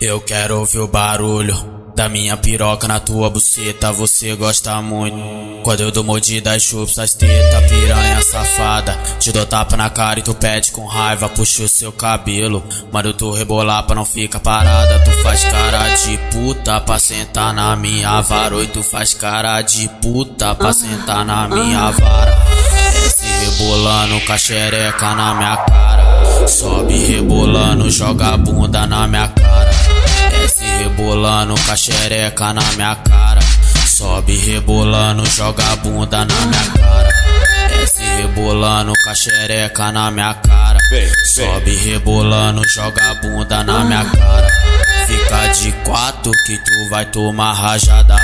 Eu quero ouvir o barulho da minha piroca na tua buceta, você gosta muito. Quando eu dou mordida e chupo as teta, piranha safada. Te dou tapa na cara e tu pede com raiva, puxa o seu cabelo. Mano, tu rebolar pra não ficar parada. Tu faz cara de puta pra sentar na minha vara. Oi, tu faz cara de puta pra sentar na minha vara. Desce rebolando com a xereca na minha cara. Sobe rebolando, joga a bunda na minha cara. Rebolando com a xereca na minha cara. Sobe rebolando, joga a bunda na minha cara. Desce rebolando com a xereca na minha cara. Sobe rebolando, joga a bunda na minha cara. Fica de quatro que tu vai tomar rajada.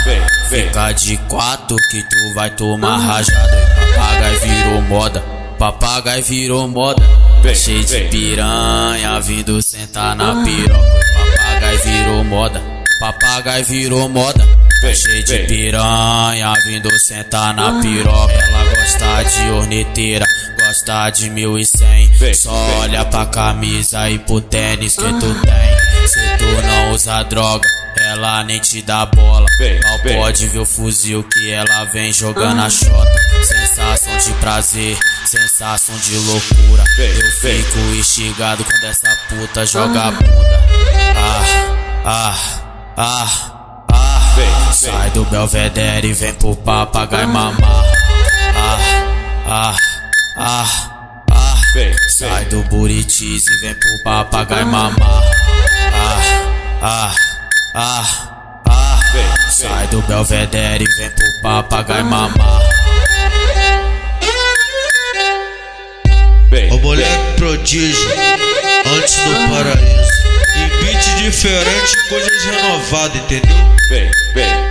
Fica de quatro que tu vai tomar rajada. Papagaio virou moda, papagaio virou moda. Cheio de piranha vindo sentar na piroca. Papagaio papagaio virou moda. Cheio de piranha vindo sentar na piroca. Ela gosta de orneteira, gosta de mil e cem. Só olha pra camisa e pro tênis que tu tem. Se tu não usa droga, ela nem te dá bola. Mal pode ver o fuzil que ela vem jogando a chota. Sensação de prazer, sensação de loucura. Eu fico instigado quando essa puta joga a bunda. Ah, ah, ah. Ah, sai do Belvedere e vem pro papagaio mamar. Ah, ah, ah, ah. Sai do Buritis e vem pro papagaio mamar. Ah, ah, ah, ah. Sai do Belvedere e vem pro papagaio mamar. O moleque prodígio, antes do diferente, coisas renovadas, entendeu? Vem, vem.